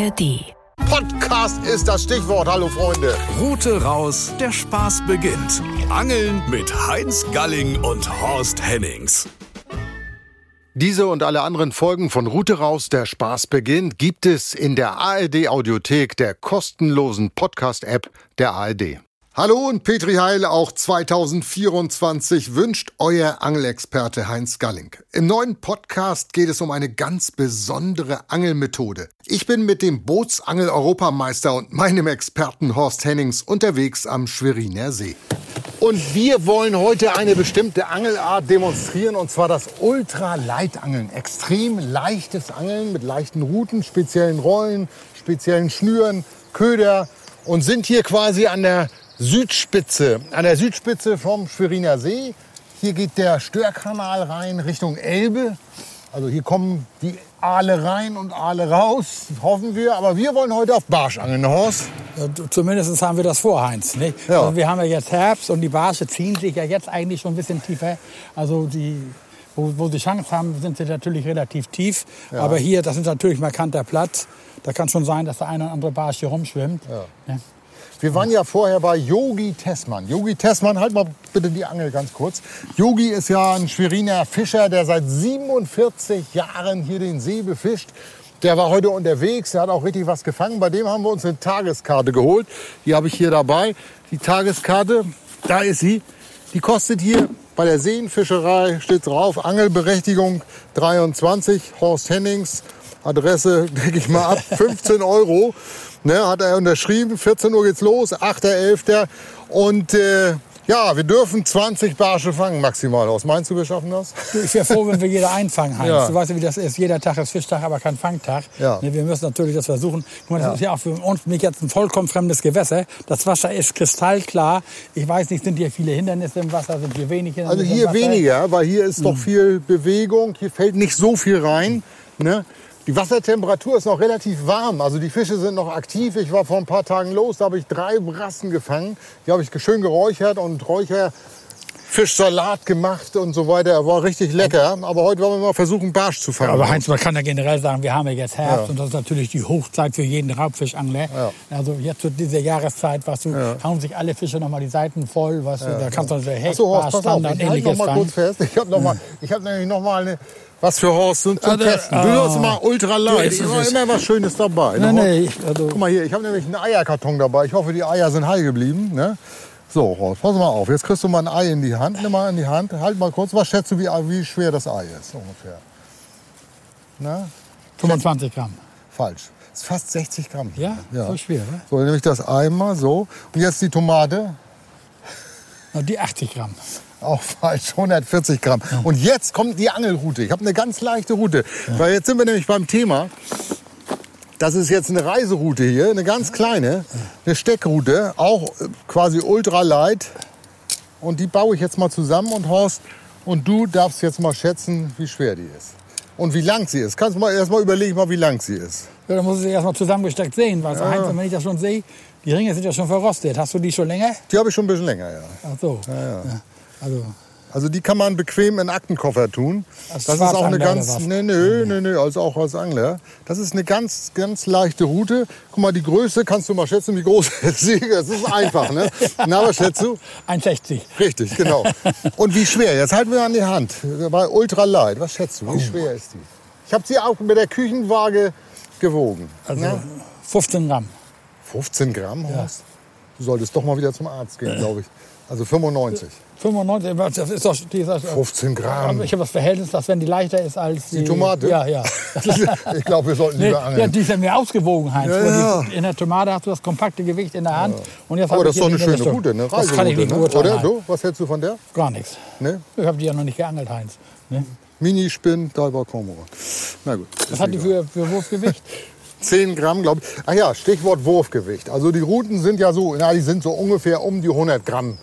ARD. Podcast ist das Stichwort. Hallo Freunde. Route raus, der Spaß beginnt. Angeln mit Heinz Galling und Horst Hennings. Diese und alle anderen Folgen von Route raus, der Spaß beginnt, gibt es in der ARD Audiothek, der kostenlosen Podcast-App der ARD. Hallo und Petri Heil, auch 2024 wünscht euer Angelexperte Heinz Galling. Im neuen Podcast geht es um eine ganz besondere Angelmethode. Ich bin mit dem Bootsangel-Europameister und meinem Experten Horst Hennings unterwegs am Schweriner See. Und wir wollen heute eine bestimmte Angelart demonstrieren, und zwar das Ultraleitangeln. Extrem leichtes Angeln mit leichten Routen, speziellen Rollen, speziellen Schnüren, Köder und sind hier quasi an der Südspitze, an der Südspitze vom Schweriner See. Hier geht der Störkanal rein Richtung Elbe. Also hier kommen die Aale rein und Aale raus, hoffen wir. Aber wir wollen heute auf Barsch angeln, Horst. Ja, zumindest haben wir das vor, Heinz. Nicht? Ja. Also wir haben ja jetzt Herbst und die Barsche ziehen sich ja jetzt eigentlich schon ein bisschen tiefer. Also die, wo, wo sie Chance haben, sind sie natürlich relativ tief. Aber hier, das ist natürlich markanter Platz. Da kann schon sein, dass der eine oder andere Barsch hier rumschwimmt. Ja. Wir waren ja vorher bei Yogi Tessmann. Yogi Tessmann, halt mal bitte die Angel ganz kurz. Yogi ist ja ein Schweriner Fischer, der seit 47 Jahren hier den See befischt. Der war heute unterwegs, der hat auch richtig was gefangen. Bei dem haben wir uns eine Tageskarte geholt. Die habe ich hier dabei. Die Tageskarte, da ist sie. Die kostet hier bei der Seenfischerei, steht drauf, Angelberechtigung 23, Horst Hennings. Adresse, denke ich mal, ab 15 Euro. Ne, hat er unterschrieben. 14 Uhr geht's los, 8.11. Und äh, ja, wir dürfen 20 Barsche fangen maximal aus. Meinst du, wir schaffen das? Ich wäre froh, wenn wir jeder einfangen, Heinz. Ja. Du weißt ja, wie das ist. Jeder Tag ist Fischtag, aber kein Fangtag. Ja. Ne, Wir müssen natürlich das versuchen. Guck mal, das Ja. ist ja auch für uns nicht jetzt ein vollkommen fremdes Gewässer. Das Wasser ist kristallklar. Ich weiß nicht, sind hier viele Hindernisse im Wasser, sind hier wenig Also Hindernisse hier im Wasser? weniger, weil hier ist doch viel Bewegung. Hier fällt nicht so viel rein. Ne? Die Wassertemperatur ist noch relativ warm. Also die Fische sind noch aktiv. Ich war vor ein paar Tagen los, da habe ich drei Brassen gefangen. Die habe ich schön geräuchert und Räucherfischsalat gemacht und so weiter. War richtig lecker. Aber heute wollen wir mal versuchen, Barsch zu fangen. Aber Heinz, man kann ja generell sagen, wir haben ja jetzt Herbst Ja. und das ist natürlich die Hochzeit für jeden Raubfischangler. Ja. Also jetzt zu dieser Jahreszeit, was du, hauen sich alle Fische noch mal die Seiten voll, was du, da kannst du also Hecht, Horst, Barsch, Standard, ich halte noch ähnliches mal kurz fest. Ich habe noch mal, ich habe nämlich noch mal eine, was für Horst zum, zum Also, Testen. Du ah. hast mal ultra Immer, es ist- immer was Schönes dabei. Nee, ne, nee, ich- also- Guck mal hier, ich habe nämlich einen Eierkarton dabei. Ich hoffe, die Eier sind heil geblieben. Ne? So, Horst, pass mal auf. Jetzt kriegst du mal ein Ei in die Hand. Nimm mal in die Hand. Halt mal kurz. Was schätzt du, wie, wie schwer das Ei ist ungefähr? Na? 25 Gramm. Falsch. Ist fast 60 Gramm. Ja? So schwer, ne? So, dann nehme ich das einmal so. Und jetzt die Tomate. Na, Die 80 Gramm. Auch falsch, 140 Gramm. Und jetzt kommt die Angelroute. Ich habe eine ganz leichte Route. Weil jetzt sind wir nämlich beim Thema. Das ist jetzt eine Reiseroute hier, eine ganz kleine, eine Steckroute, auch äh, quasi ultralight. Und die baue ich jetzt mal zusammen und Horst, und du darfst jetzt mal schätzen, wie schwer die ist. Und wie lang sie ist. Kannst du mal erst mal überlegen, mal, wie lang sie ist. Ja, dann muss ich sie erst mal zusammengesteckt sehen. Weil Heinz, wenn ich das schon sehe, die Ringe sind ja schon verrostet. Hast du die schon länger? Die habe ich schon ein bisschen länger, ja. Ach so. Ja, Also, Also die kann man bequem in Aktenkoffer tun. Als das ist auch eine ganz, nee, nö, nö, nö, also auch als Angler. Das ist eine ganz, ganz leichte Route. Guck mal, die Größe kannst du mal schätzen, wie groß ist sie? Das ist einfach, ne? Na, was schätzt du? 1,60. Richtig, genau. Und wie schwer? Jetzt halten wir an die Hand. Bei Ultralight. Was schätzt du? Wie schwer ist die? Ich habe sie auch mit der Küchenwaage gewogen. Also Na? 15 Gramm. 15 Gramm, Horst? Du solltest doch mal wieder zum Arzt gehen, glaube ich. Also 95. 95, was- das ist doch... Die ist doch 15 Gramm. Ich habe das Verhältnis, dass wenn die leichter ist als die... Die Tomate? Ja, ja. Ich glaube, wir sollten Nee, lieber ja, angeln. die ist ja mehr ausgewogen, Heinz. Ja, ja. In der Tomate hast du das kompakte Gewicht in der Hand. Und jetzt Aber das ist doch eine schöne Richtung. Route, eine Das kann ich nicht ne? beurteilen. Oder du? Was hältst du von der? Gar nichts. Ne? Ich habe die ja noch nicht geangelt, Heinz. Ne? Mini-Spinn, Diver Kormoran. Na gut. Was hat die für, für Wurfgewicht? 10 Gramm, glaube ich. Ach ja, Stichwort Wurfgewicht. Also die Routen sind ja so, na, die sind so ungefähr um die 100 Gramm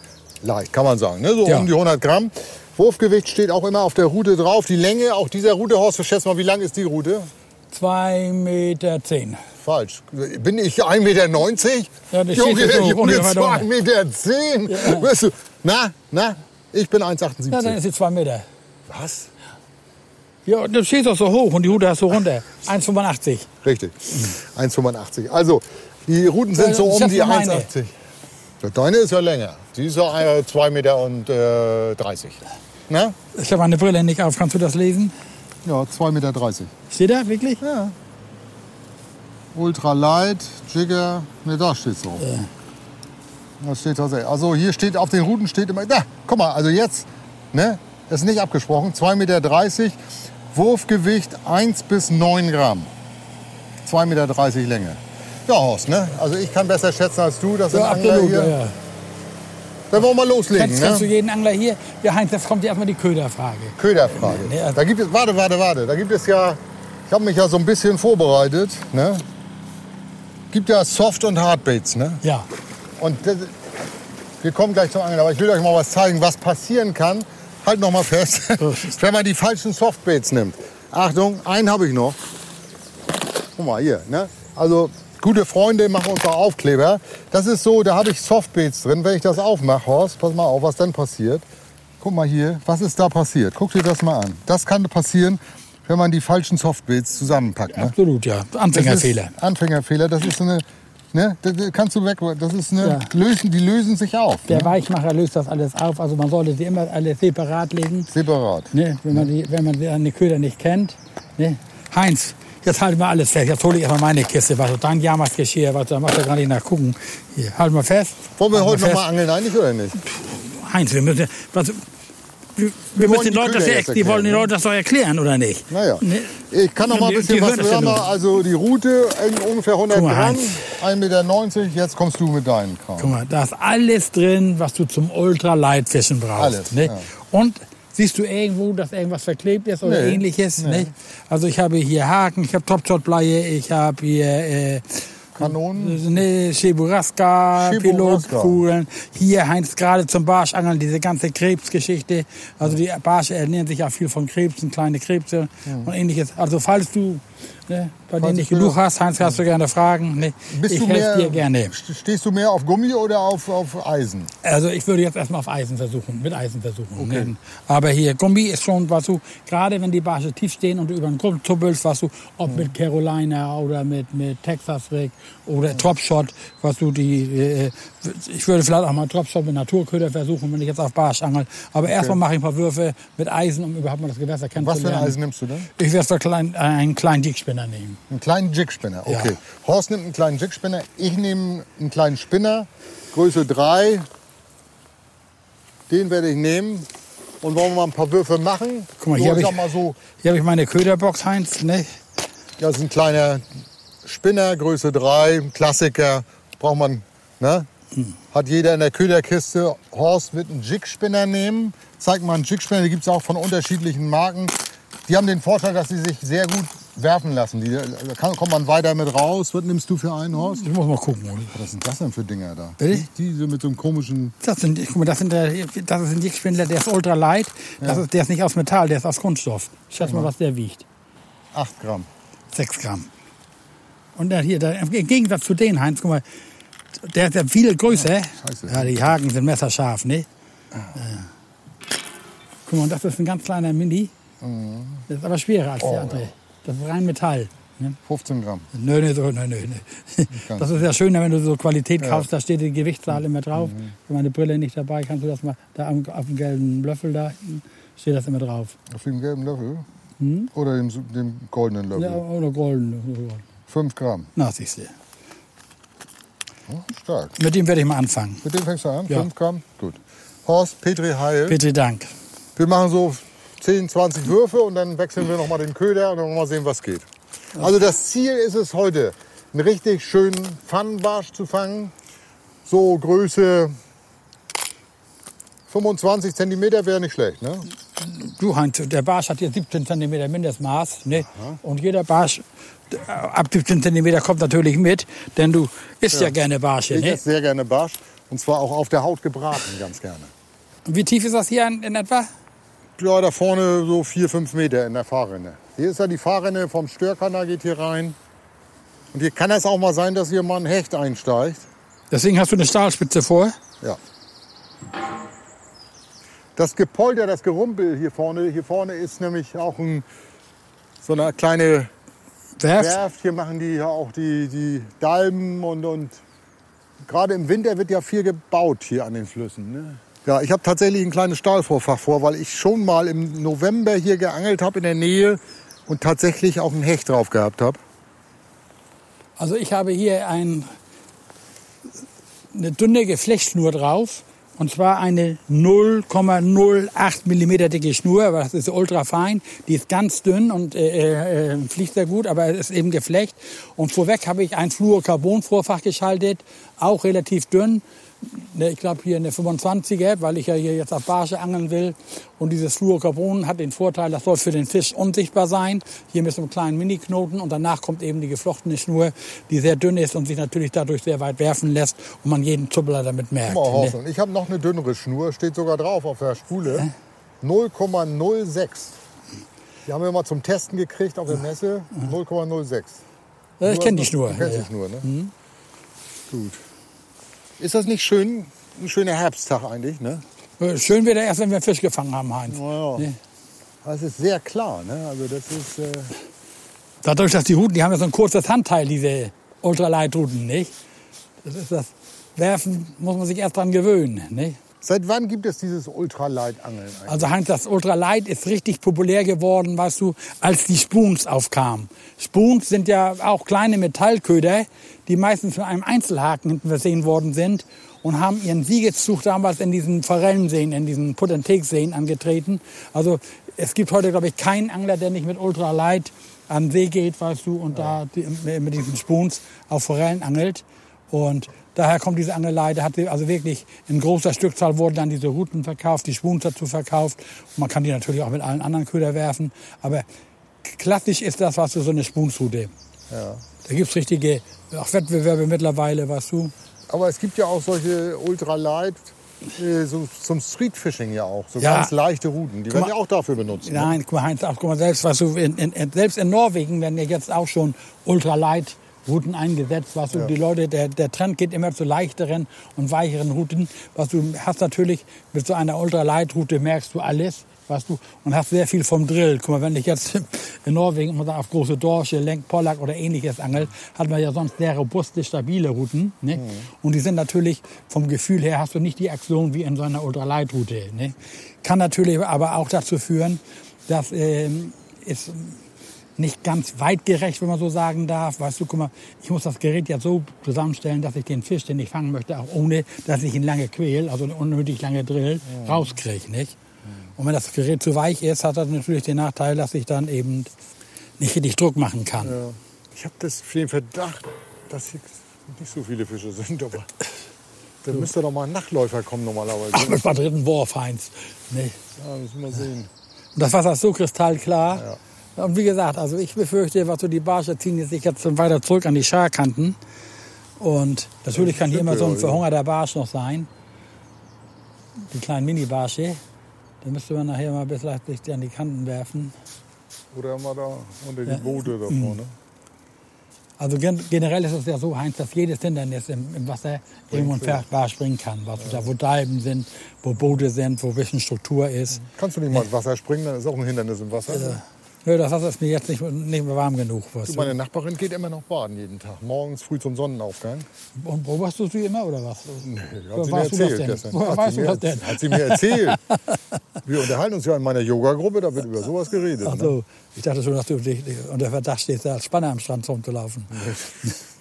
leicht, kann man sagen. Ne? So Ja. um die 100 Gramm. Wurfgewicht steht auch immer auf der Route drauf. Die Länge auch dieser Route, Horst, schätz mal, wie lang ist die Route? 2,10 Meter. Zehn. Falsch. Bin ich 1,90 Meter? Ja, das Junge, so Junge, ungefähr da 2,10 unten. Meter. Zehn. Weißt du, na, na, ich bin 1,78. Ja, dann ist sie 2 Meter. Was? Ja, du stehst doch so hoch und die Rute hast du runter. 1,85. Richtig. 1,85. Also, die Routen sind so um die mal meine. 1,80. Ja, Deine ist ja länger. Die ist ja äh, 2,30 Meter. Und, äh, 30. Na? Ich habe meine Brille nicht auf. Kannst du das lesen? Ja, 2,30 Meter. Steht da wirklich? Ja. Ultralight, Jigger. Ne, da steht's drauf. Da steht tatsächlich. Also hier steht auf den Routen steht immer. Da, guck mal, also jetzt, ne? Ist nicht abgesprochen. 2,30 Meter. Wurfgewicht 1 bis 9 Gramm. 2,30 Meter Länge. Ja, Horst, ne? Also ich kann besser schätzen als du. Das sind Ja, Angler absolut. hier. Ja, ja. Dann wollen wir loslegen, kennst du ne? jeden Angler hier? Ja, Heinz, jetzt kommt erstmal die Köderfrage. Köderfrage. Ja. Da gibt es, warte, warte, warte. Da gibt es ja, ich habe mich ja so ein bisschen vorbereitet, ne? Gibt ja Soft- und Hardbaits, ne? Ja. Und das, wir kommen gleich zum Angeln, aber ich will euch mal was zeigen, was passieren kann. Halt noch mal fest, wenn man die falschen Softbaits nimmt. Achtung, einen habe ich noch. Guck mal hier, ne? Also gute Freunde machen uns auch Aufkleber. Das ist so, da habe ich Softbaits drin. Wenn ich das aufmache, Horst, pass mal auf, was dann passiert. Guck mal hier, was ist da passiert? Guck dir das mal an. Das kann passieren, wenn man die falschen Softbaits zusammenpackt. Ne? Absolut, ja. Anfängerfehler. Anfängerfehler, das ist eine, ne, das kannst du weg, das ist eine, Ja. lösen, die lösen sich auf. Der Ne? Weichmacher löst das alles auf. Also man sollte sie immer alles separat legen. Separat. Ne? Wenn man die, wenn man die, die Köder nicht kennt. Ne? Heinz, jetzt halt mal alles fest. Jetzt hole ich erstmal meine Kiste. Was dein Jahrmarktgeschirr, was da er gar nicht nachgucken. Hier, halt mal fest. Wollen wir heute mal noch mal fest. angeln eigentlich oder nicht? Heinz, wir müssen, was, wir, wir wollen müssen die den Leuten das, jetzt die wollen den erklären? Leuten das doch erklären, oder nicht? Naja. Ich kann noch mal ein Die- bisschen die was ja hören. nur. Also die Route ungefähr 100 Guck mal, Gramm, Heinz. 1,90 Meter. Jetzt kommst du mit deinen Kram. Guck mal, da ist alles drin, was du zum Ultraleitfischen brauchst. Alles, ne? ja. Und siehst du irgendwo, dass irgendwas verklebt ist oder Nee, ähnliches? nee. Ne? Also ich habe hier Haken, ich habe Topshot-Bleie, ich habe hier äh, Kanonen. ne, Cheburaska. Pilotkugeln. Hier Heinz gerade zum Barschangeln, diese ganze Krebsgeschichte. Also die Barsche ernähren sich ja viel von Krebsen, kleine Krebse und ähnliches. Also falls du ne, bei dir nicht du- genug hast, Heinz, kannst du gerne fragen. Ne? Bist ich helfe dir gerne. st- Stehst du mehr auf Gummi oder auf, auf Eisen? Also ich würde jetzt erstmal auf Eisen versuchen, mit Eisen versuchen. Ne? Aber hier Gummi ist schon, was du, gerade wenn die Barsche tief stehen und du über den Grund tuppelst, was du, ob mit Carolina oder mit, mit Texas Rig oder Topshot, was du die, äh, ich würde vielleicht auch mal Topshot mit Naturköder versuchen, wenn ich jetzt auf Barsch angel. Aber erstmal mache ich ein paar Würfe mit Eisen, um überhaupt mal das Gewässer Was kennenzulernen. für ein Eisen nimmst du denn? Ich werde so klein, äh, einen kleinen Dickspinner nehmen. Einen kleinen Jigspinner, Ja. okay. Horst nimmt einen kleinen Jigspinner, ich nehme einen kleinen Spinner, Größe 3. Den werde ich nehmen. Und wollen wir mal ein paar Würfe machen? Guck mal, so, hier hab ich so, Hier habe ich meine Köderbox, Heinz. Ne? ja, das ist ein kleiner Spinner, Größe 3, Klassiker. Braucht man, ne? Hat jeder in der Köderkiste. Horst wird einen Jigspinner nehmen. Zeig mal einen Jigspinner, die gibt es auch von unterschiedlichen Marken. Die haben den Vorteil, dass sie sich sehr gut werfen lassen. Die, da kann, kommt man weiter mit raus. Was nimmst du für einen, Horst? Ich muss mal gucken. Was sind das denn für Dinger da? Bitte? Diese mit so einem komischen. Das, sind, guck mal, das, sind der, das ist ein Dickspindler, der ist ultra light. Das ist, der ist nicht aus Metall, der ist aus Kunststoff. Schätz mal, was der wiegt. 8 Gramm. 6 Gramm. Und dann hier, der, im Gegensatz zu den, Heinz, guck mal, der ist ja viel größer. scheiße. Ja, die Haken sind messerscharf, ne? Ja. Guck mal, und das ist ein ganz kleiner Mini. Das ist aber schwerer als der andere. Das ist rein Metall. Ne? 15 Gramm. Nö, nö, so, nö, nö. Das ist ja schöner, wenn du so Qualität kaufst, da steht die Gewichtszahl immer drauf. Mhm. Wenn meine Brille nicht dabei, kannst du das mal, da am, auf dem gelben Löffel da steht das immer drauf. Auf dem gelben Löffel? Oder dem, dem goldenen Hm? Ja, Löffel? oder golden. 5 Gramm. Na, siehst du. Ja, stark. Mit dem werde ich mal anfangen. Mit dem fängst du an? Ja. 5 Gramm? Gut. Horst, Petri Heil. Bitte Dank. Wir machen so 10, 20 Würfe und dann wechseln wir nochmal den Köder und dann mal sehen, was geht. Also das Ziel ist es heute, einen richtig schönen Pfannenbarsch zu fangen. So Größe 25 Zentimeter wäre nicht schlecht, ne? Du, Heinz, der Barsch hat hier 17 cm Mindestmaß. Ne? Und jeder Barsch äh, ab 17 cm kommt natürlich mit, denn du isst ja, gerne Barsche. Ich Ne? esse sehr gerne Barsch und zwar auch auf der Haut gebraten, ganz gerne. Wie tief ist das hier in, in etwa? Ja, da vorne so 4, 5 Meter in der Fahrrinne. Hier ist ja die Fahrrinne vom Störkanal, geht hier rein. Und hier kann es auch mal sein, dass hier mal ein Hecht einsteigt. Deswegen hast du eine Stahlspitze vor. Ja. Das Gepolter, das Gerumpel hier vorne, hier vorne ist nämlich auch ein so eine kleine Werft. Werft. Hier machen die ja auch die, die Dalmen und, und gerade im Winter wird ja viel gebaut hier an den Flüssen. Ne? Ja, ich habe tatsächlich ein kleines Stahlvorfach vor, weil ich schon mal im November hier geangelt habe in der Nähe und tatsächlich auch einen Hecht drauf gehabt habe. Also ich habe hier ein, eine dünne Geflechtschnur drauf. Und zwar eine 0,08 Millimeter dicke Schnur, aber das ist ultra fein. Die ist ganz dünn und äh, äh, fliegt sehr gut, aber es ist eben Geflecht. Und vorweg habe ich ein Fluorocarbon-Vorfach geschaltet, auch relativ dünn. Ne, ich glaube hier eine 25er, weil ich ja hier jetzt auf Barsche angeln will. Und dieses Fluorocarbon hat den Vorteil, das soll für den Fisch unsichtbar sein. Hier mit so einem kleinen Miniknoten. Und danach kommt eben die geflochtene Schnur, die sehr dünn ist und sich natürlich dadurch sehr weit werfen lässt und man jeden Zuppler damit merkt. Mal, ne? Horst, und ich habe noch eine dünnere Schnur, steht sogar drauf auf der Spule. 0,06. Die haben wir mal zum Testen gekriegt auf der Messe. 0,06. Ja, ich kenne die Schnur. Du kennst Ja, die Schnur, ne? Gut. Ist das nicht schön? Ein schöner Herbsttag eigentlich, ne? ja. Schön wird er erst, wenn wir Fisch gefangen haben, Heinz. Ja. Ne? Das ist sehr klar, ne? Also das ist... Äh, Dadurch, dass die Routen, die haben ja so ein kurzes Handteil, diese Ultraleitruten, nicht? Das ist das Werfen, muss man sich erst dran gewöhnen, nicht? Seit wann gibt es dieses Ultralight-Angeln eigentlich? Also Heinz, das Ultralight ist richtig populär geworden, weißt du, als die Spoons aufkamen. Spoons sind ja auch kleine Metallköder, die meistens mit einem Einzelhaken hinten versehen worden sind und haben ihren Siegeszug damals in diesen Forellenseen, in diesen Put-and-Take-Seen angetreten. Also es gibt heute, glaube ich, keinen Angler, der nicht mit Ultralight an den See geht, weißt du, und da die, mit diesen Spoons auf Forellen angelt. Und daher kommt diese Angelei, da hat sie also wirklich in großer Stückzahl wurden dann diese Routen verkauft, die Spoons dazu verkauft. Und man kann die natürlich auch mit allen anderen Köder werfen. Aber klassisch ist das, was du, so eine Spoonsroute. Ja. Da gibt's richtige auch Wettbewerbe mittlerweile, weißt du. Aber es gibt ja auch solche Ultralight, äh, so zum Streetfishing ja auch. So Ja. ganz leichte Routen. Die werden mal- ja auch dafür benutzt. Ne? Nein, guck mal, Heinz, auch, guck mal, selbst, was du in, in, in, selbst in Norwegen werden ja jetzt auch schon Ultralight Routen eingesetzt. Was du, die Leute, der, der Trend geht immer zu leichteren und weicheren Routen. Was du hast natürlich mit so einer Ultralight-Route merkst du alles. Weißt du, und hast sehr viel vom Drill. Guck mal, wenn ich jetzt in Norwegen immer auf große Dorsche, Lenk, Pollack oder ähnliches angel, hat man ja sonst sehr robuste, stabile Routen. Ne? Und die sind natürlich vom Gefühl her hast du nicht die Aktion wie in so einer Ultralight-Route. Ne? Kann natürlich aber auch dazu führen, dass ähm, es nicht ganz weitgerecht, wenn man so sagen darf. Weißt du, guck mal, ich muss das Gerät ja so zusammenstellen, dass ich den Fisch, den ich fangen möchte, auch ohne, dass ich ihn lange quäl, also unnötig lange drill, rauskriege, nicht? Und wenn das Gerät zu weich ist, hat das natürlich den Nachteil, dass ich dann eben nicht richtig Druck machen kann. Ja. Ich habe das für den Verdacht, dass hier nicht so viele Fische sind, aber da müsste doch mal ein Nachtläufer kommen normalerweise. Ach, mit dritten Wurf, Heinz. Nee. Ja, müssen wir sehen. Und das Wasser ist so kristallklar. Und wie gesagt, also ich befürchte, was so die Barsche ziehen jetzt sich jetzt weiter zurück an die Scharkanten. Und natürlich kann hier immer so ein ja. verhungerter Barsch noch sein. Die kleinen Mini-Barsche. Da müsste man nachher mal bis leicht sich an die Kanten werfen. Oder mal da unter die Boote da vorne. Also gen generell ist es ja so, Heinz, dass jedes Hindernis im, im Wasser irgendwo ein Pferd Barsch springen kann. Was da, wo Dalben sind, wo Boote sind, wo ein bisschen Struktur ist. Kannst du nicht mal ins Wasser springen, dann ist auch ein Hindernis im Wasser. Nö, das Wasser ist mir jetzt nicht, nicht mehr warm genug. Weißt Du, meine Nachbarin geht immer noch baden jeden Tag. Morgens früh zum Sonnenaufgang. Und beobachtest du sie immer oder was? Nee, hat sie mir erzählt denn? gestern. Woher Hat weißt du das denn? Hat sie mir erzählt. Wir unterhalten uns ja in meiner Yoga-Gruppe, da wird über sowas geredet. Ach Ne? so, ich dachte schon, dass du dich unter Verdacht stehst, da als Spanner am Strand rumzulaufen.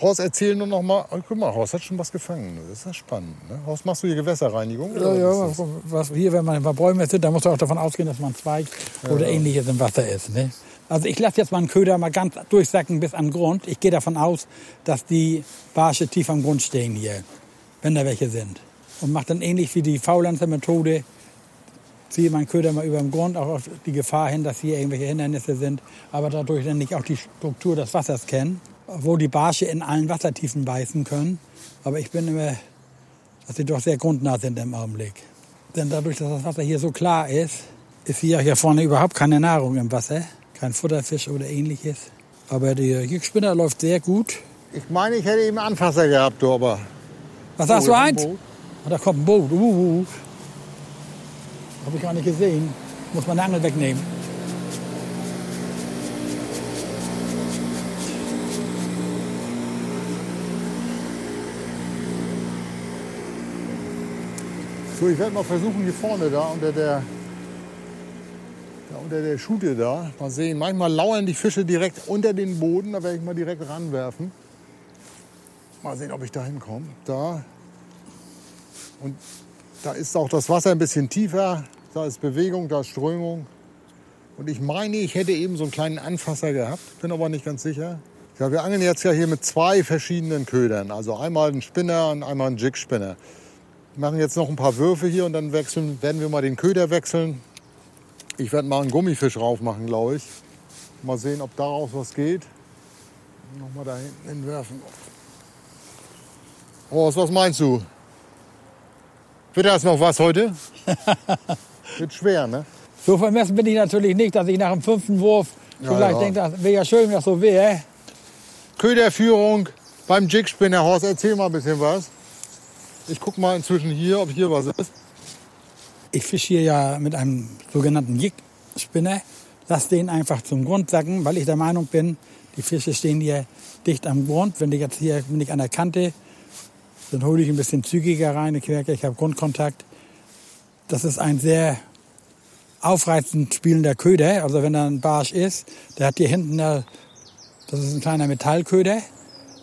Horst, erzähl nur noch mal. Oh, guck mal, Horst hat schon was gefangen. Das ist ja spannend. Ne? Horst, machst du hier Gewässerreinigung? Ja, ja, was hier, wenn man bei Bäumen sitzt, dann muss man auch davon ausgehen, dass man Zweig oder ähnliches im Wasser ist. Ne? Also ich lasse jetzt meinen Köder mal ganz durchsacken bis an den Grund. Ich gehe davon aus, dass die Barsche tief am Grund stehen hier, wenn da welche sind. Und mache dann ähnlich wie die Faulenzer Methode, ziehe meinen Köder mal über den Grund, auch auf die Gefahr hin, dass hier irgendwelche Hindernisse sind, aber dadurch dann nicht auch die Struktur des Wassers kennen, wo die Barsche in allen Wassertiefen beißen können. Aber ich bin immer dass sie doch sehr grundnah sind im Augenblick. Denn dadurch, dass das Wasser hier so klar ist, ist hier, hier vorne überhaupt keine Nahrung im Wasser, kein Futterfisch oder ähnliches. Aber der Jigspinner läuft sehr gut. Ich meine, ich hätte eben Anfasser gehabt, du, aber. Was sagst Oh, du, ein eins? Boot. Ah, da kommt ein Boot. Uh, uh. Habe ich gar nicht gesehen. Muss man eine Angel wegnehmen. So, ich werde mal versuchen, hier vorne da unter der, da unter der Schute da, mal sehen. Manchmal lauern die Fische direkt unter den Boden, da werde ich mal direkt ranwerfen. Mal sehen, ob ich da hinkomme. Da. Und da ist auch das Wasser ein bisschen tiefer. Da ist Bewegung, da ist Strömung. Und ich meine, ich hätte eben so einen kleinen Anfasser gehabt, bin aber nicht ganz sicher. Ja, wir angeln jetzt ja hier mit zwei verschiedenen Ködern. Also einmal einen Spinner und einmal einen Jigspinner. Wir machen jetzt noch ein paar Würfe hier und dann wechseln, werden wir mal den Köder wechseln. Ich werde mal einen Gummifisch raufmachen, glaube ich. Mal sehen, ob daraus was geht. Nochmal da hinten hinwerfen. Horst, was meinst du? Wird das noch was heute? Wird schwer, ne? So vermessen bin ich natürlich nicht, dass ich nach dem fünften Wurf Ja, vielleicht ja. denke, das wäre ja schön, wenn das so wäre. Köderführung beim Jigspinner. Horst, erzähl mal ein bisschen was. Ich guck mal inzwischen hier, ob hier was ist. Ich fische hier ja mit einem sogenannten Jig-Spinner. Lass den einfach zum Grund sacken, weil ich der Meinung bin, die Fische stehen hier dicht am Grund. Wenn die jetzt hier bin ich an der Kante, dann hole ich ein bisschen zügiger rein. Ich merke, ich habe Grundkontakt. Das ist ein sehr aufreizend spielender Köder. Also wenn da ein Barsch ist, der hat hier hinten, das ist ein kleiner Metallköder,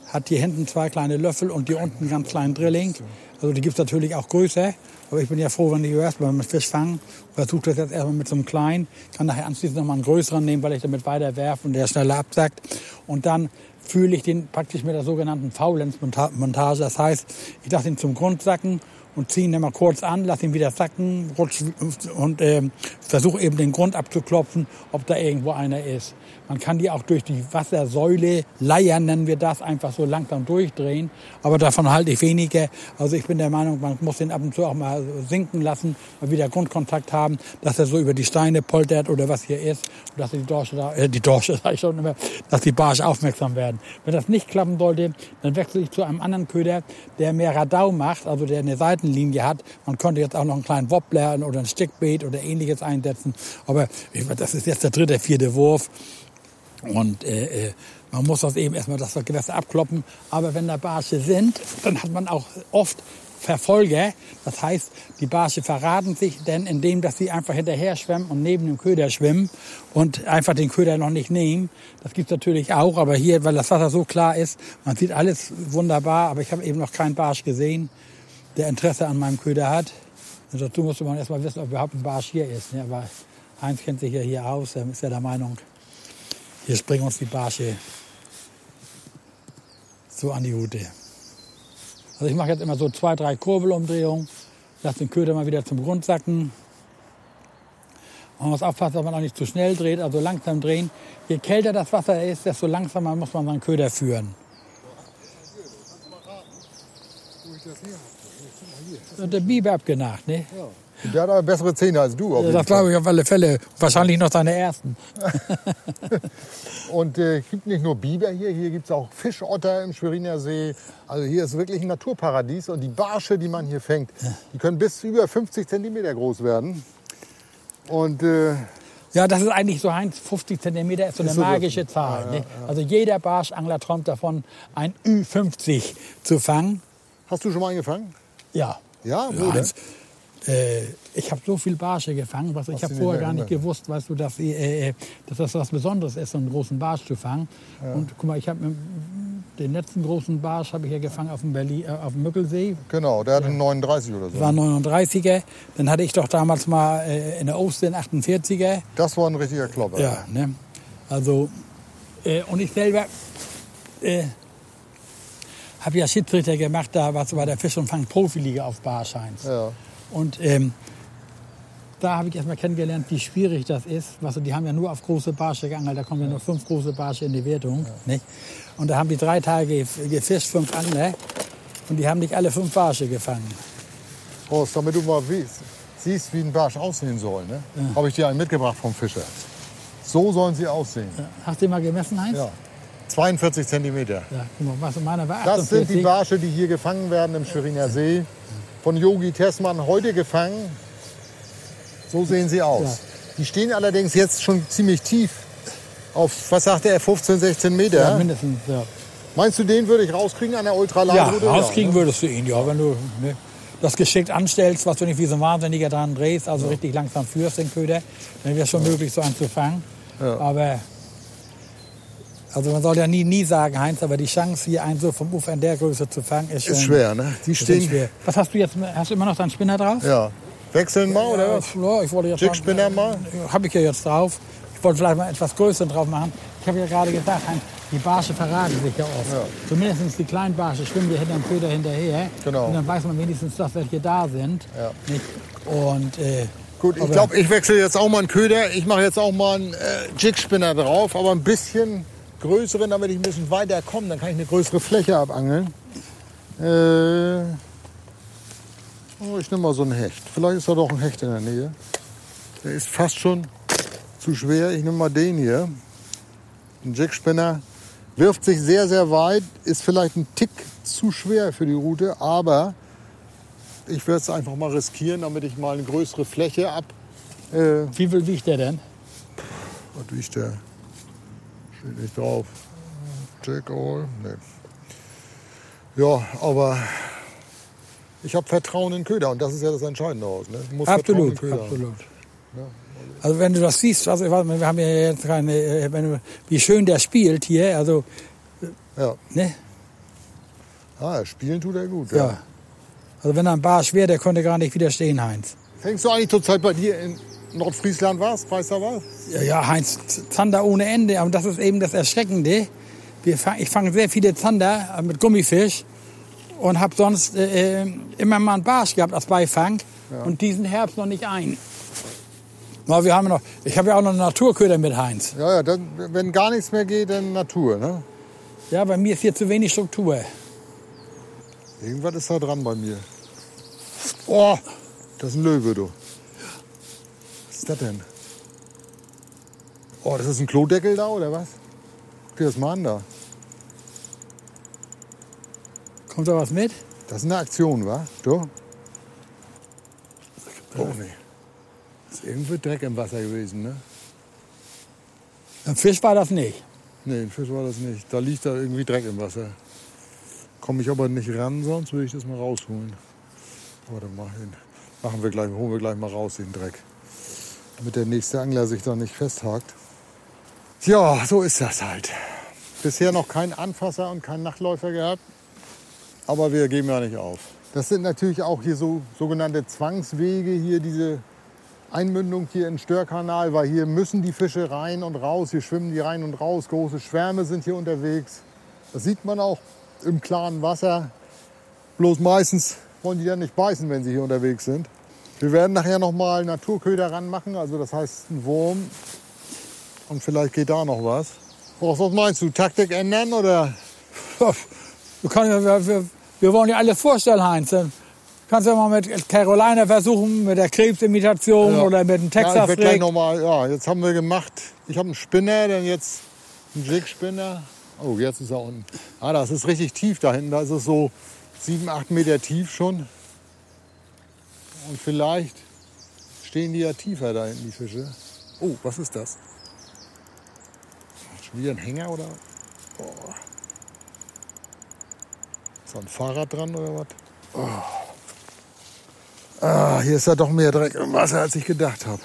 hat hier hinten zwei kleine Löffel und hier unten einen ganz kleinen Drilling. Also die gibt es natürlich auch größer. Aber ich bin ja froh, wenn ich erstmal mit Fisch fange. Versuche das jetzt erstmal mit so einem kleinen. Kann nachher anschließend nochmal einen größeren nehmen, weil ich damit weiter werfe und der schneller absackt. Und dann fühle ich den praktisch mit der sogenannten Faulenz-Montage. Das heißt, ich lasse ihn zum Grund sacken und ziehe ihn dann mal kurz an, lasse ihn wieder sacken rutsch, und ähm, versuche eben den Grund abzuklopfen, ob da irgendwo einer ist. Man kann die auch durch die Wassersäule leiern, nennen wir das, einfach so langsam durchdrehen. Aber davon halte ich weniger. Also ich bin der Meinung, man muss den ab und zu auch mal sinken lassen, mal wieder Grundkontakt haben, dass er so über die Steine poltert oder was hier ist. Und dass die Dorsche, da, äh, die Dorsche, sag ich schon immer, dass die Barsche aufmerksam werden. Wenn das nicht klappen sollte, dann wechsle ich zu einem anderen Köder, der mehr Radau macht, also der eine Seitenlinie hat. Man könnte jetzt auch noch einen kleinen Wobbler oder ein Stickbait oder ähnliches einsetzen. Aber das ist jetzt der dritte, vierte Wurf. Und äh, äh, man muss das eben erstmal das Gewässer abkloppen. Aber wenn da Barsche sind, dann hat man auch oft Verfolger. Das heißt, die Barsche verraten sich denn, indem dass sie einfach hinterher schwimmen und neben dem Köder schwimmen und einfach den Köder noch nicht nehmen. Das gibt's natürlich auch, aber hier, weil das Wasser so klar ist, man sieht alles wunderbar, aber ich habe eben noch keinen Barsch gesehen, der Interesse an meinem Köder hat. Und dazu musste man erstmal wissen, ob überhaupt ein Barsch hier ist. Ne? Aber Heinz kennt sich ja hier aus, er ist ja der Meinung, hier springen uns die Barsche so an die Route. Also ich mache jetzt immer so zwei, drei Kurbelumdrehungen, lasse den Köder mal wieder zum Grund sacken. Man muss aufpassen, dass man auch nicht zu schnell dreht, also langsam drehen. Je kälter das Wasser ist, desto langsamer muss man seinen Köder führen. Und der Biber abgenagt, ne? Der hat aber bessere Zähne als du. Auf Das glaube ich auf alle Fälle. Wahrscheinlich noch seine ersten. Und äh, es gibt nicht nur Biber hier, hier gibt es auch Fischotter im Schweriner See. Also hier ist wirklich ein Naturparadies. Und die Barsche, die man hier fängt, die können bis über 50 Zentimeter groß werden. Und äh, Ja, das ist eigentlich so Heinz, 50 Zentimeter ist so eine Ist so magische Zahl. ne? Also jeder Barschangler träumt davon, ein Ü50 zu fangen. hast du schon mal einen gefangen? Ja. Ja, wo Ja, äh, ich habe so viel Barsche gefangen, was ich Hast habe vorher gar nicht gewusst, weißt du, dass, äh, äh, dass das was Besonderes ist, so einen großen Barsch zu fangen. Und guck mal, ich habe den letzten großen Barsch habe ich ja gefangen auf dem, Berlin, äh, auf dem Müggelsee. Genau, der hat einen 39 oder so. Das war 39er. Dann hatte ich doch damals mal äh, in der Osten 48er. Das war ein richtiger Klopper. Ja, ne? Also, äh, und ich selber äh, habe ja Schiedsrichter gemacht, da was bei der Fisch- und Fang-Profiliga auf Barscheins. Ja. Und ähm, da habe ich erstmal kennengelernt, wie schwierig das ist. Weißt du, die haben ja nur auf große Barsche geangelt, da kommen ja nur fünf große Barsche in die Wertung. Nicht? Und da haben die drei Tage gef- gefischt, fünf Angler. Und die haben nicht alle fünf Barsche gefangen. Horst, damit du mal siehst, wie ein Barsch aussehen soll, ne? habe ich dir einen mitgebracht vom Fischer. So sollen sie aussehen. Hast du den mal gemessen, Heinz? Ja. 42 Zentimeter. Ja, guck mal, was, meiner war Das sind 48. die Barsche, die hier gefangen werden im Schweriner See. Von Yogi Tessmann heute gefangen. So sehen sie aus. Ja. Die stehen allerdings jetzt schon ziemlich tief. Auf, was sagt er, 15, 16 Meter? Ja, mindestens, ja. Meinst du, den würde ich rauskriegen an der Ja, Ultralangroute? rauskriegen ne? würdest du ihn, ja, wenn du. Ne? das geschickt anstellst, was du nicht wie so ein Wahnsinniger dran drehst, also richtig langsam führst den Köder, dann wäre es schon möglich, so einen zu fangen. Ja. Aber also man soll ja nie, nie sagen, Heinz, aber die Chance, hier einen so vom Ufer in der Größe zu fangen, ist schon Ist schwer, ne? Die stehen. schwer. Was hast du jetzt? Hast du immer noch deinen Spinner drauf? Ja. Wechseln mal, oder was? Ja, ich wollte jetzt Jigspinner mal? Habe ich ja jetzt drauf. Ich wollte vielleicht mal etwas größer drauf machen. Ich habe ja gerade gesagt, Heinz, die Barsche verraten sich ja oft. Ja. Zumindest die kleinen Barsche schwimmen dir hinter dem Köder hinterher. Genau. Und dann weiß man wenigstens, dass welche da sind. Ja. Und äh, Gut, ich glaube, ich wechsle jetzt auch mal einen Köder. Ich mache jetzt auch mal einen äh, Jigspinner drauf, aber ein bisschen größeren, damit ich ein bisschen weiter komme. Dann kann ich eine größere Fläche abangeln. Äh, oh, ich nehme mal so einen Hecht. Vielleicht ist da doch ein Hecht in der Nähe. Der ist fast schon zu schwer. Ich nehme mal den hier. Ein Jigspinner. Wirft sich sehr, sehr weit. Ist vielleicht ein Tick zu schwer für die Route, aber ich werde es einfach mal riskieren, damit ich mal eine größere Fläche ab. Äh, wie viel wiegt der denn? was wiegt der? Steht nicht drauf. Jack All? Nee. Ja, aber ich habe Vertrauen in Köder und das ist ja das Entscheidende aus. Ne? Absolut, absolut. Also wenn du das siehst, also wir haben ja jetzt keine, äh, du, wie schön der spielt hier, also Ja. ne, Ah, spielen tut er gut. ja. Also wenn er ein Barsch wäre, der konnte gar nicht widerstehen, Heinz. Fängst du eigentlich zurzeit bei dir in Nordfriesland? Weißt du was? Ja, ja, Heinz, Zander ohne Ende. Aber das ist eben das Erschreckende. Wir ich fange sehr viele Zander mit Gummifisch und habe sonst äh, äh, immer mal einen Barsch gehabt als Beifang und diesen Herbst noch nicht ein. Na, wir haben noch, ich habe ja auch noch einen Naturköder mit Heinz. Ja, ja, dann, wenn gar nichts mehr geht, dann Natur. Ne? Ja, bei mir ist hier zu wenig Struktur. Irgendwas ist da dran bei mir. Oh, das ist ein Löwe, du. Was ist das denn? Oh, das ist ein Klodeckel da, oder was? Guck dir das mal an da. Kommt da was mit? Das ist eine Aktion, wa? Du? Oh, nee. Ist irgendwie Dreck im Wasser gewesen, ne? Ein Fisch war das nicht. Nee, ein Fisch war das nicht. Da liegt da irgendwie Dreck im Wasser. Komme ich aber nicht ran, sonst würde ich das mal rausholen. Warte mal hin. Machen wir gleich, holen wir gleich mal raus, den Dreck. Damit der nächste Angler sich da nicht festhakt. Ja, so ist das halt. Bisher noch kein Anfasser und kein Nachtläufer gehabt. Aber wir geben ja nicht auf. Das sind natürlich auch hier so sogenannte Zwangswege, hier diese Einmündung hier in Störkanal, weil hier müssen die Fische rein und raus, hier schwimmen die rein und raus, große Schwärme sind hier unterwegs. Das sieht man auch im klaren Wasser. Bloß meistens wollen die dann nicht beißen, wenn sie hier unterwegs sind. Wir werden nachher noch mal Naturköder ranmachen, also das heißt ein Wurm. Und vielleicht geht da noch was. Was meinst du? Taktik ändern oder? Wir, können, ja- wir, wir, wir wollen ja alles vorstellen, Heinz. Dann Kannst du ja mal mit Carolina versuchen, mit der Krebsimitation Ja. oder mit dem Ja, ich Texas werd gleich noch mal, ja, jetzt haben wir gemacht. Ich habe einen Spinner, dann jetzt einen Jigspinner. Oh, jetzt ist er unten. Ah, das ist richtig tief da hinten. Da ist es so sieben, acht Meter tief schon. Und vielleicht stehen die ja tiefer da hinten, die Fische. Oh, was ist das? Schon wieder ein Hänger oder? Oh. Ist da ein Fahrrad dran oder was? Oh. Ah, hier ist ja doch mehr Dreck im Wasser, als ich gedacht habe.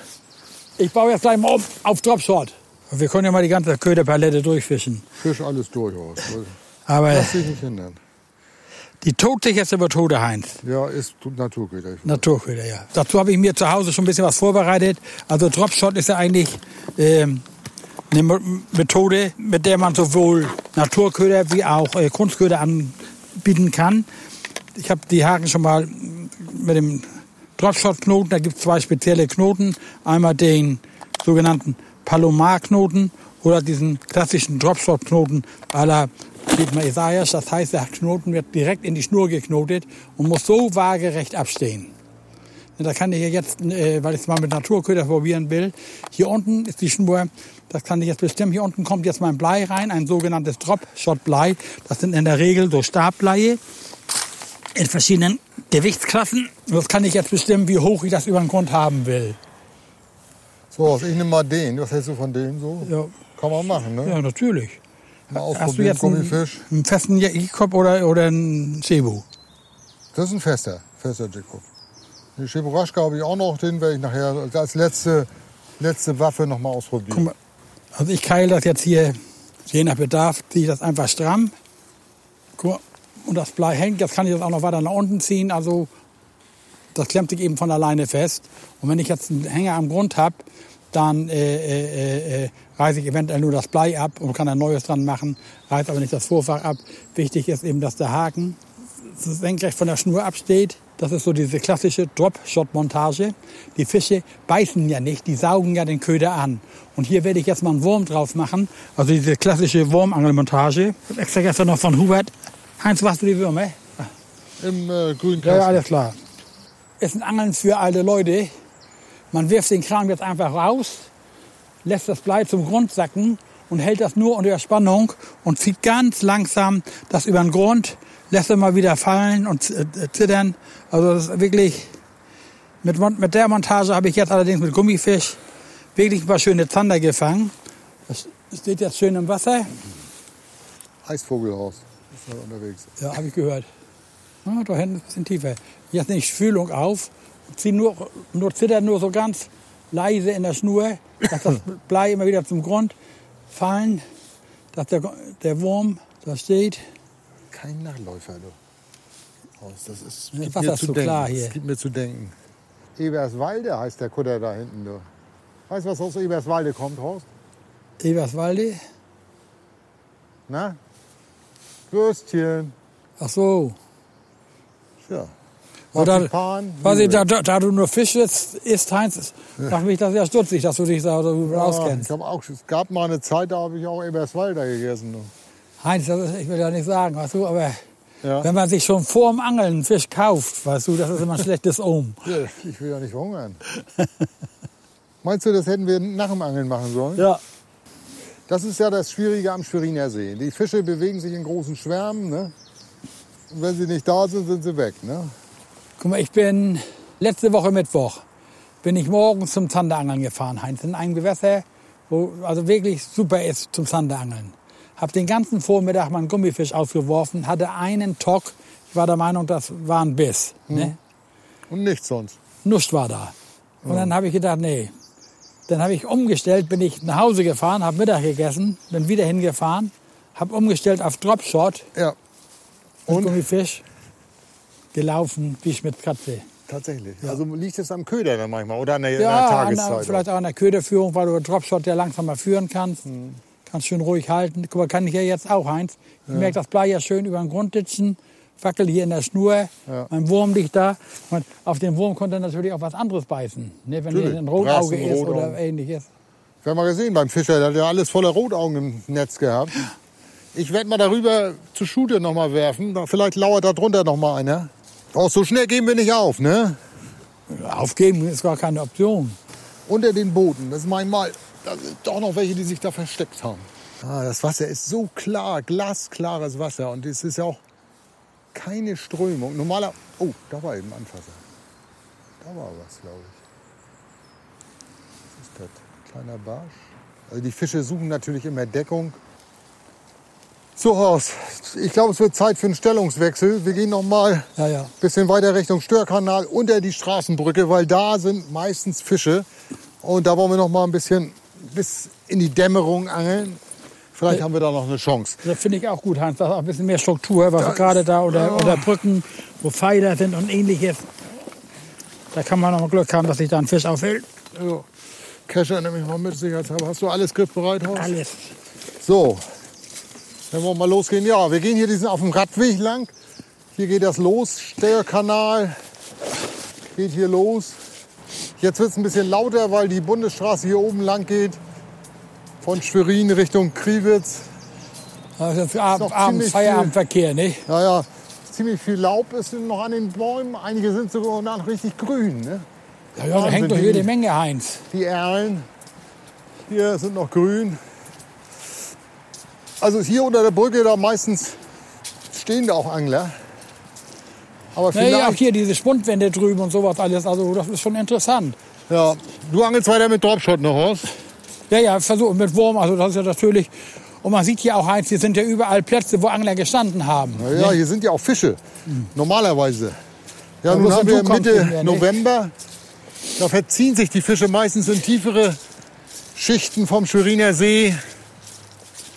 Ich baue jetzt gleich mal um auf Dropshot. Wir können ja mal die ganze Köderpalette durchfischen. Fisch alles durch aus. Aber Lass dich nicht hindern. Die todsicherste Methode, Heinz. Ja, ist Naturköder. Naturköder, ja. Dazu habe ich mir zu Hause schon ein bisschen was vorbereitet. Also Dropshot ist ja eigentlich ähm, eine Methode, mit der man sowohl Naturköder wie auch äh, Kunstköder anbieten kann. Ich habe die Haken schon mal mit dem Dropshot-Knoten, da gibt es zwei spezielle Knoten. Einmal den sogenannten Palomar-Knoten oder diesen klassischen Dropshot-Knoten à la Dietmar Isaias. Das heißt, der Knoten wird direkt in die Schnur geknotet und muss so waagerecht abstehen. Da kann ich jetzt, äh, weil ich es mal mit Naturköder probieren will, hier unten ist die Schnur, das kann ich jetzt bestimmen. Hier unten kommt jetzt mein Blei rein, ein sogenanntes Drop-Shot-Blei. Das sind in der Regel so Stabbleie in verschiedenen Gewichtsklassen. Das kann ich jetzt bestimmen, wie hoch ich das über den Grund haben will. So, ich nehme mal den. Was hältst du von dem so? Ja, Kann man machen, ne? ja natürlich. Mal Hast du ausprobieren, jetzt einen, Gummifisch. einen festen Jackpot oder, oder einen Cebu? Das ist ein fester. Fester Jacob. Die Cheburaschka habe ich auch noch, den werde ich nachher als letzte, letzte Waffe noch mal ausprobieren. Guck mal, also ich keile das jetzt hier, je nach Bedarf, ziehe ich das einfach stramm. Guck mal, und das Blei hängt, jetzt kann ich das auch noch weiter nach unten ziehen. Also das klemmt sich eben von alleine fest. Und wenn ich jetzt einen Hänger am Grund habe, dann äh, äh, äh, reiße ich eventuell nur das Blei ab und kann ein neues dran machen, reiße aber nicht das Vorfach ab. Wichtig ist eben, dass der Haken senkrecht von der Schnur absteht. Das ist so diese klassische Drop-Shot-Montage. Die Fische beißen ja nicht, die saugen ja den Köder an. Und hier werde ich jetzt mal einen Wurm drauf machen. Also diese klassische Wurmangelmontage. Extra gestern noch von Hubert. Heinz, was du die Würmer? Im äh, grünen Ja, ja, Kasten. alles klar. Ist ein Angeln für alte Leute. Man wirft den Kram jetzt einfach raus, lässt das Blei zum Grund sacken und hält das nur unter Spannung und zieht ganz langsam das über den Grund, lässt es mal wieder fallen und äh, zittern. Also das ist wirklich, mit, mit der Montage habe ich jetzt allerdings mit Gummifisch wirklich ein paar schöne Zander gefangen. Das steht jetzt schön im Wasser. Eisvogelhaus ist da unterwegs. Ja, habe ich gehört. Ja, da hinten ist ein bisschen tiefer. Jetzt nehme ich Fühlung auf und ziehe nur, nur zittert nur so ganz leise in der Schnur, dass das Blei immer wieder zum Grund fallen, dass der, der Wurm da steht. Kein Nachläufer, du. Haus, Das ist, Das Wasser mir ist zu denken. klar hier. Das gibt mir zu denken. Eberswalde heißt der Kutter da hinten, du. Weißt du, was aus Eberswalde kommt, Horst? Eberswalde. Na? Würstchen. Ach so. Ja. Oder, was ich, da, da, du nur Fisch isst, isst Heinz, macht mich das ja stutzig, dass du dich da so Ja, auskennst. ich hab auch, es gab mal eine Zeit, da habe ich auch Eberswalder gegessen. Heinz, das ist, ich will ja nicht sagen, weißt du, aber Ja. wenn man sich schon vor dem Angeln einen Fisch kauft, weißt du, das ist immer ein schlechtes. Ja, Ich will ja nicht verhungern. Meinst du, das hätten wir nach dem Angeln machen sollen? Ja. Das ist ja das Schwierige am Schweriner See. Die Fische bewegen sich in großen Schwärmen. Ne? Und wenn sie nicht da sind, sind sie weg. Ne? Guck mal, ich bin letzte Woche Mittwoch bin ich morgens zum Zanderangeln gefahren, Heinz, in einem Gewässer, wo also wirklich super ist zum Zanderangeln. Hab den ganzen Vormittag meinen Gummifisch aufgeworfen, hatte einen Tock. Ich war der Meinung, das war ein Biss. Ne? Und nichts sonst. Nust war da. Und dann habe ich gedacht, nee. Dann habe ich umgestellt, bin ich nach Hause gefahren, habe Mittag gegessen, bin wieder hingefahren, habe umgestellt auf Dropshot Ja, mit Und? Gummifisch, gelaufen wie Schmidt-Katze. tatsächlich. Also liegt es am Köder dann manchmal oder an der, Ja, der Tageszeit. der, vielleicht auch an der Köderführung, weil du Dropshot ja langsamer führen kannst. Hm. Kannst schön ruhig halten. Guck mal, kann ich ja jetzt auch, Heinz. Ich merke das Blei ja schön über den Grund ditchen. Wackel hier in der Schnur. Ja. Mein Wurm liegt da. Und auf den Wurm konnte natürlich auch was anderes beißen. Ne, wenn hier ein Rotauge Brassen, ist Rotaugen. oder ähnliches. Wir haben mal gesehen beim Fischer, der hat ja alles voller Rotaugen im Netz gehabt. Ich werde mal darüber zu Shooter noch mal werfen. Vielleicht lauert da drunter noch mal einer. Auch so schnell geben wir nicht auf, ne? Aufgeben ist gar keine Option. Unter den Booten, das ist manchmal, da sind doch noch welche, die sich da versteckt haben. Ah, das Wasser ist so klar, glasklares Wasser und es ist ja auch keine Strömung. Normaler, oh, da war eben Anfasser. Da war was, glaube ich. Was ist das? Kleiner Barsch. Also die Fische suchen natürlich immer Deckung. So, Horst, ich glaube, es wird Zeit für einen Stellungswechsel. Wir gehen noch mal Ja, ja. bisschen weiter Richtung Störkanal unter die Straßenbrücke, weil da sind meistens Fische. Und da wollen wir noch mal ein bisschen bis in die Dämmerung angeln. Vielleicht haben wir da noch eine Chance. Das finde ich auch gut, Heinz. Das ist auch ein bisschen mehr Struktur, was gerade da unter, unter Brücken, wo Pfeiler sind und ähnliches. Da kann man noch mal Glück haben, dass sich da ein Fisch aufhält. So, Kescher nehme ich mal mit, sicherheitshalber. Hast du alles griffbereit, Horst? Alles. So, wollen wir mal losgehen. Ja, wir gehen hier diesen auf dem Radweg lang. Hier geht das los. Steuerkanal geht hier los. Jetzt wird es ein bisschen lauter, weil die Bundesstraße hier oben lang geht. Von Schwerin Richtung Kriwitz. Also für Ab noch Abends ziemlich Feierabendverkehr, nicht? Ja, ja, ziemlich viel Laub ist noch an den Bäumen. Einige sind sogar noch richtig grün. Ne? Ja, ja, da hängt doch jede die- Menge, Heinz. Die Erlen hier sind noch grün. Also hier unter der Brücke da meistens stehen da auch Angler. Aber Nee, auch vielleicht, hier diese Spundwände drüben und sowas alles. Also das ist schon interessant. ja, du angelst weiter mit Dropshot noch aus. Ja, ja, versuch mit Wurm. Also das ist ja natürlich. Und man sieht hier auch, Heinz, hier sind ja überall Plätze, wo Angler gestanden haben. Ja, hier sind ja auch Fische, normalerweise. Ja, Aber nun haben wir Mitte ne? November. Da verziehen sich die Fische meistens in tiefere Schichten vom Schweriner See.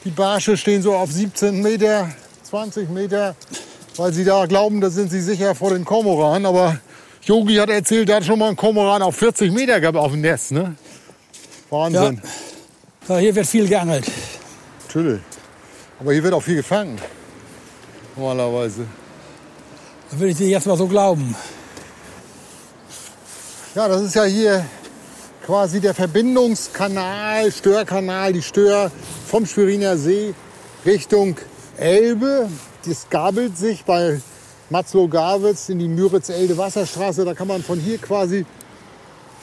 Die Barsche stehen so auf 17 Meter, 20 Meter, weil sie da glauben, da sind sie sicher vor den Kormoran. Aber Yogi hat erzählt, er hat schon mal einen Kormoran auf 40 Meter gehabt auf dem Nest. Ne? Wahnsinn. So, hier wird viel geangelt. Natürlich. Aber hier wird auch viel gefangen. Normalerweise. Da würde ich dir jetzt mal so glauben. Ja, das ist ja hier quasi der Verbindungskanal, Störkanal, die Stör vom Schweriner See Richtung Elbe. Das gabelt sich bei Matzlow-Gawitz in die Müritz-Elde-Wasserstraße. Da kann man von hier quasi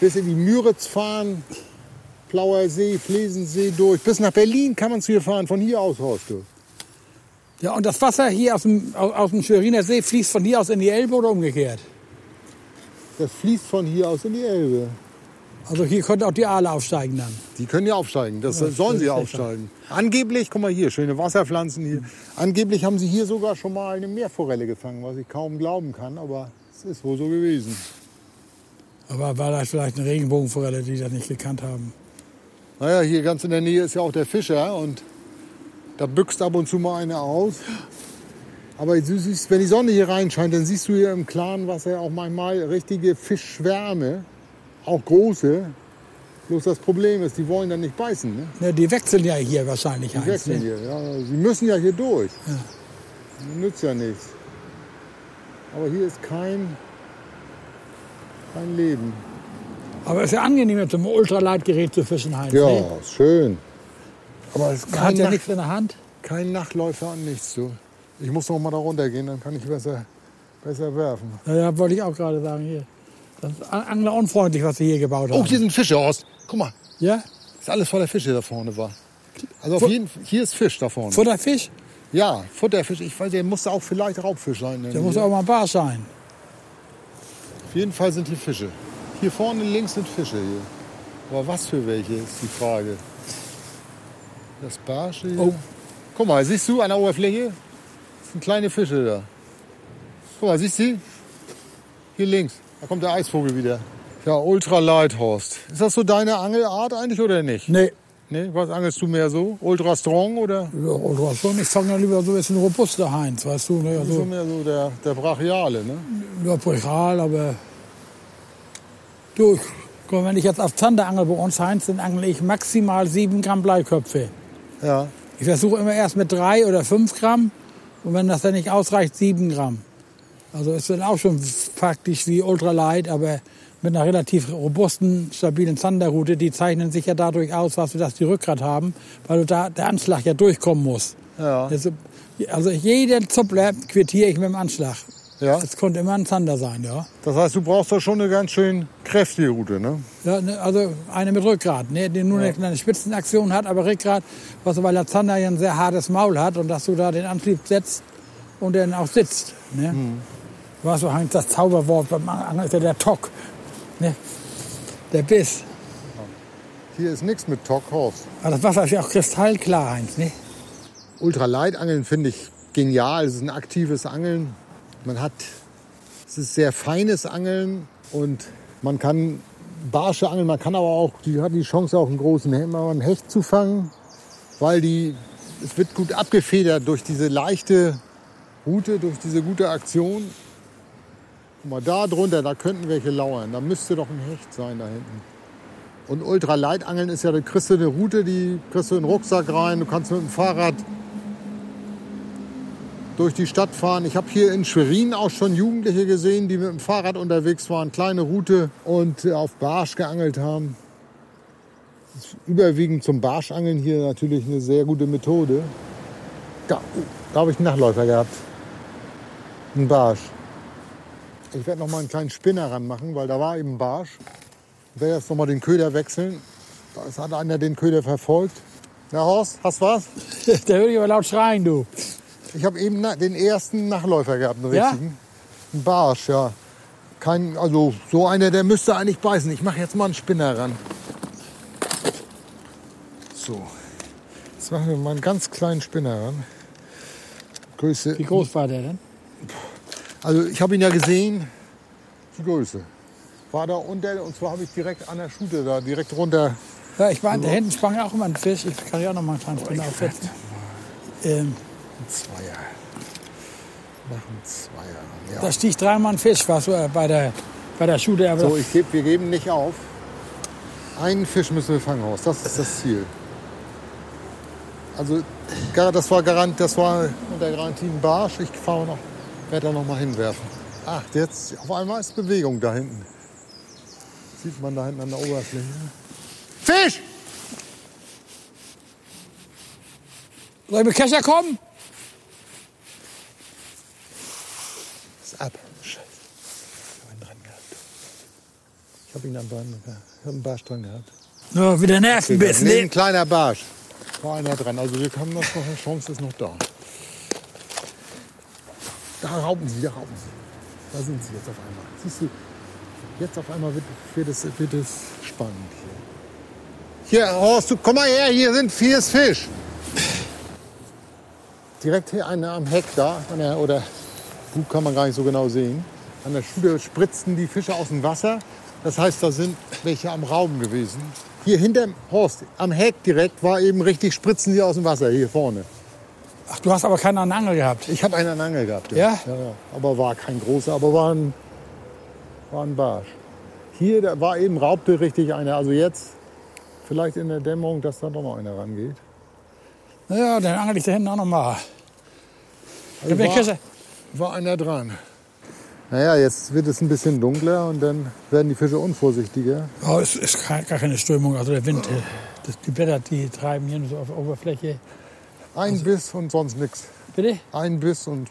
bis in die Müritz fahren. Plauer See, Flesensee durch. Bis nach Berlin kann man zu hier fahren. Von hier aus, Horst. Ja, und das Wasser hier aus dem, aus dem Schweriner See fließt von hier aus in die Elbe oder umgekehrt? Das fließt von hier aus in die Elbe. Also hier konnte auch die Aale aufsteigen dann. Die können ja aufsteigen, das Ja, sollen sie das aufsteigen. Angeblich, guck mal hier, schöne Wasserpflanzen hier. Angeblich haben sie hier sogar schon mal eine Meerforelle gefangen, was ich kaum glauben kann, aber es ist wohl so gewesen. Aber war das vielleicht eine Regenbogenforelle, die das nicht gekannt haben? Naja, hier ganz in der Nähe ist ja auch der Fischer und da büchst ab und zu mal eine aus. Aber du siehst, wenn die Sonne hier reinscheint, dann siehst du hier im klaren Wasser auch manchmal richtige Fischschwärme, auch große. Bloß das Problem ist, die wollen dann nicht beißen. Ne? Ja, die wechseln ja hier wahrscheinlich Die eins. wechseln Ne? hier. Ja, sie müssen ja hier durch. Nützt ja nichts. Aber hier ist kein, kein Leben. Aber es ist ja angenehm, mit so einem Ultraleitgerät zu fischen, Heinz. Ja, Ne? schön. Aber es Man hat ja Nach nichts in der Hand. kein Nachtläufer an nichts. So. Ich muss noch mal da runtergehen, dann kann ich besser, besser werfen. Ja, ja, wollte ich auch gerade sagen hier. Das ist an- anglerunfreundlich, was sie hier gebaut haben. Oh, hier sind Fische aus. Guck mal, Ja? ist alles voller Fische da vorne war. Also auf jeden hier ist Fisch da vorne. Futterfisch? Ja, Futterfisch. Ich weiß, der muss auch vielleicht Raubfisch sein. Der muss auch mal bar sein. Auf jeden Fall sind hier Fische. Hier vorne links sind Fische hier. Aber was für welche ist die Frage. Das Barsche hier. Oh. Guck mal, siehst du an der Oberfläche? Das sind kleine Fische da. Guck mal, siehst du? Hier links. Da kommt der Eisvogel wieder. Ja, Ultra Lighthorst. Ist das so deine Angelart eigentlich oder nicht? Nee. Nee, was angelst du mehr so? Ultra Strong oder? Ja, oder schon. Ich fange dann lieber so ein bisschen robuster Heinz, weißt du. Ne? So Also, mehr so der, der Brachiale, ne? ja, Brachial, aber. Du, guck wenn ich jetzt auf Zander angel bei uns, Heinz, dann angle ich maximal 7 Gramm Bleiköpfe. Ja. Ich versuche immer erst mit 3 oder 5 Gramm. Und wenn das dann nicht ausreicht, 7 Gramm. Also ist dann auch schon faktisch wie Ultralight, aber mit einer relativ robusten, stabilen Zanderroute. Die zeichnen sich ja dadurch aus, was wir, dass die Rückgrat haben, weil du da der Anschlag ja durchkommen muss. Ja. Also, also jeden Zuppler quittiere ich mit dem Anschlag. Ja. Es konnte immer ein Zander sein, ja. Das heißt, du brauchst doch schon eine ganz schön kräftige Route, ne? ja ne, also eine mit Rückgrat, ne, die nur eine kleine Spitzenaktion hat, aber Rückgrat, was, weil der Zander ja ein sehr hartes Maul hat und dass du da den Antrieb setzt und dann auch sitzt. Ne? Was so Heinz, das Zauberwort beim Angeln ist ja der Tock. Ne? Der Biss. Hier ist nichts mit Tockhorst. Aber das Wasser ist ja auch kristallklar, Heinz. Ne? Ultraleitangeln finde ich genial. Es ist ein aktives Angeln. Man hat, es ist sehr feines Angeln und man kann Barsche angeln. Man kann aber auch, die hat die Chance auch einen großen einen Hecht zu fangen, weil die, es wird gut abgefedert durch diese leichte Route, durch diese gute Aktion. Guck mal, da drunter, da könnten welche lauern. Da müsste doch ein Hecht sein da hinten. Und Ultraleitangeln ist ja, da kriegst du eine Route, die kriegst du in den Rucksack rein. Du kannst mit dem Fahrrad durch die Stadt fahren. Ich habe hier in Schwerin auch schon Jugendliche gesehen, die mit dem Fahrrad unterwegs waren, kleine Route und äh, auf Barsch geangelt haben. Das ist überwiegend zum Barschangeln hier natürlich eine sehr gute Methode. Da, oh, da habe ich einen Nachläufer gehabt. Ein Barsch. Ich werde noch mal einen kleinen Spinner ranmachen, weil da war eben ein Barsch. Ich werde jetzt noch mal den Köder wechseln. Da ist- hat einer den Köder verfolgt. Na Horst, hast was? Der würde ich aber laut schreien, du. Ich habe eben den ersten Nachläufer gehabt, einen Ja? richtigen. Ein Barsch, ja. Kein, also so einer, der müsste eigentlich beißen. Ich mache jetzt mal einen Spinner ran. So. Jetzt machen wir mal einen ganz kleinen Spinner ran. Größe. Wie groß war der denn? Also ich habe ihn ja gesehen. die Größe. War da unter, und zwar habe ich direkt an der Schute da, direkt runter. Ja, ich meine, da hinten sprang ja auch immer ein Fisch. Ich kann ja auch noch mal einen kleinen Spinner aufsetzen. Ähm, Ein Zweier. Mach einen Zweier. Ja. da stieg dreimal ein Fisch, was äh, bei der, bei der Schute. Aber So, ich geb, wir geben nicht auf. Einen Fisch müssen wir fangen, Horst. Das ist das Ziel. Also, das war Garant, das war unter Garantie ein Barsch. Ich fahre noch, werde da noch mal hinwerfen. Ach, jetzt auf einmal ist Bewegung da hinten. Sieht man da hinten an der Oberfläche. Fisch! Soll ich mit Kescher kommen? Ist ab. Scheiße. Ich habe ihn dran gehabt. Ich habe ihn am gehabt. Ich habe einen Barsch dran gehabt. Ja, wieder Nervenbiss. Nee, ein kleiner Barsch. War einer dran. Also wir haben noch eine Chance, ist noch da. Da rauben sie, da rauben sie. Da sind sie jetzt auf einmal. Siehst du, jetzt auf einmal wird, wird, es, wird es spannend hier. Hier, Horst, du, komm mal her, hier sind vier Fisch. Direkt hier einer am Heck da, der, oder gut kann man gar nicht so genau sehen. An der Schule spritzten die Fische aus dem Wasser. Das heißt, da sind welche am Rauben gewesen. Hier hinterm Horst, am Heck direkt, war eben richtig spritzen sie aus dem Wasser, hier vorne. Ach, du hast aber keinen an Angel gehabt. Ich habe einen an Angel gehabt. Ja? ja, ja. Aber war kein großer, aber war ein, war ein Barsch. Hier da war eben raubte richtig einer. Also jetzt vielleicht in der Dämmerung, dass da doch noch einer rangeht. Ja, dann angel ich da hinten auch noch mal. Also ich war, war einer dran. Naja, jetzt wird es ein bisschen dunkler und dann werden die Fische unvorsichtiger. Oh, es ist gar keine Strömung. Also der Wind, äh, die Blätter, die treiben hier nur so auf der Oberfläche. Ein Also Biss und sonst nichts. Bitte? Ein Biss und,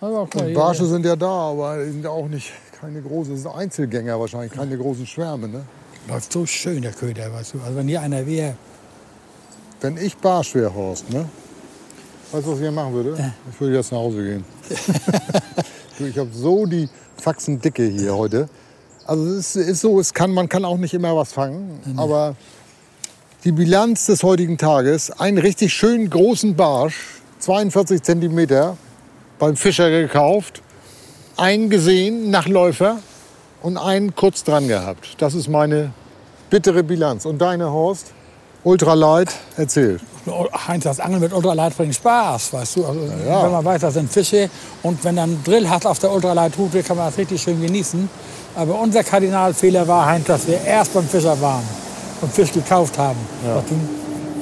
Also, und hier, Barsche sind ja da, aber sind auch nicht keine großen, das sind Einzelgänger wahrscheinlich, keine großen Schwärme. Ne? läuft so schön, der Köder, weißt du. Also wenn hier einer wäre, Wenn ich Barsch wäre, Horst, ne? Weißt du, was ich hier machen würde? Ich würde jetzt nach Hause gehen. ich habe so die Faxendicke hier heute. Also es ist, ist so, es kann, man kann auch nicht immer was fangen. Aber die Bilanz des heutigen Tages, einen richtig schönen großen Barsch, 42 Zentimeter, beim Fischer gekauft, einen gesehen, Nachläufer und einen kurz dran gehabt. Das ist meine bittere Bilanz. Und deine, Horst? Ultralight, erzähl. Heinz, das Angeln mit Ultralight bringt Spaß, weißt du. Also, ja. Wenn man weiß, das sind Fische und wenn dann Drill hat auf der Ultralight-Route, kann man das richtig schön genießen. Aber unser Kardinalfehler war, Heinz, dass wir erst beim Fischer waren und Fisch gekauft haben. Du,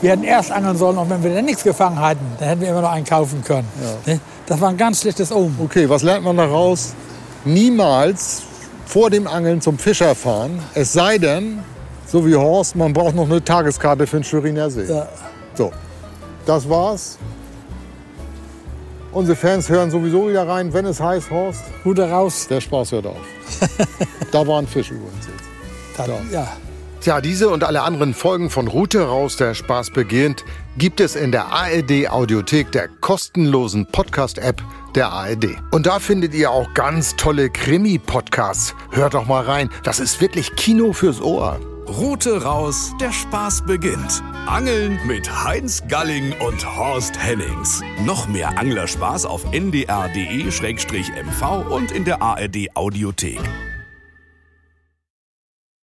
Wir hätten erst angeln sollen und wenn wir dann nichts gefangen hätten, dann hätten wir immer noch einen kaufen können. Ne? Das war ein ganz schlechtes Omen. Okay, was lernt man daraus? Niemals vor dem Angeln zum Fischer fahren. Es sei denn, so wie Horst, man braucht noch eine Tageskarte für den Schweriner See. Ja. So, das war's. Unsere Fans hören sowieso wieder rein, wenn es heißt, Horst, Route raus. der Spaß hört auf. da war ein Fisch übrigens jetzt. Dann, ja. Tja, diese und alle anderen Folgen von Route raus, der Spaß beginnt, gibt es in der ARD Audiothek, der kostenlosen Podcast-App der ARD. Und da findet ihr auch ganz tolle Krimi-Podcasts. Hört doch mal rein, das ist wirklich Kino fürs Ohr. Route raus, der Spaß beginnt. Angeln mit Heinz Galling und Horst Hennings. Noch mehr Anglerspaß auf ndr.de-mv und in der ARD Audiothek.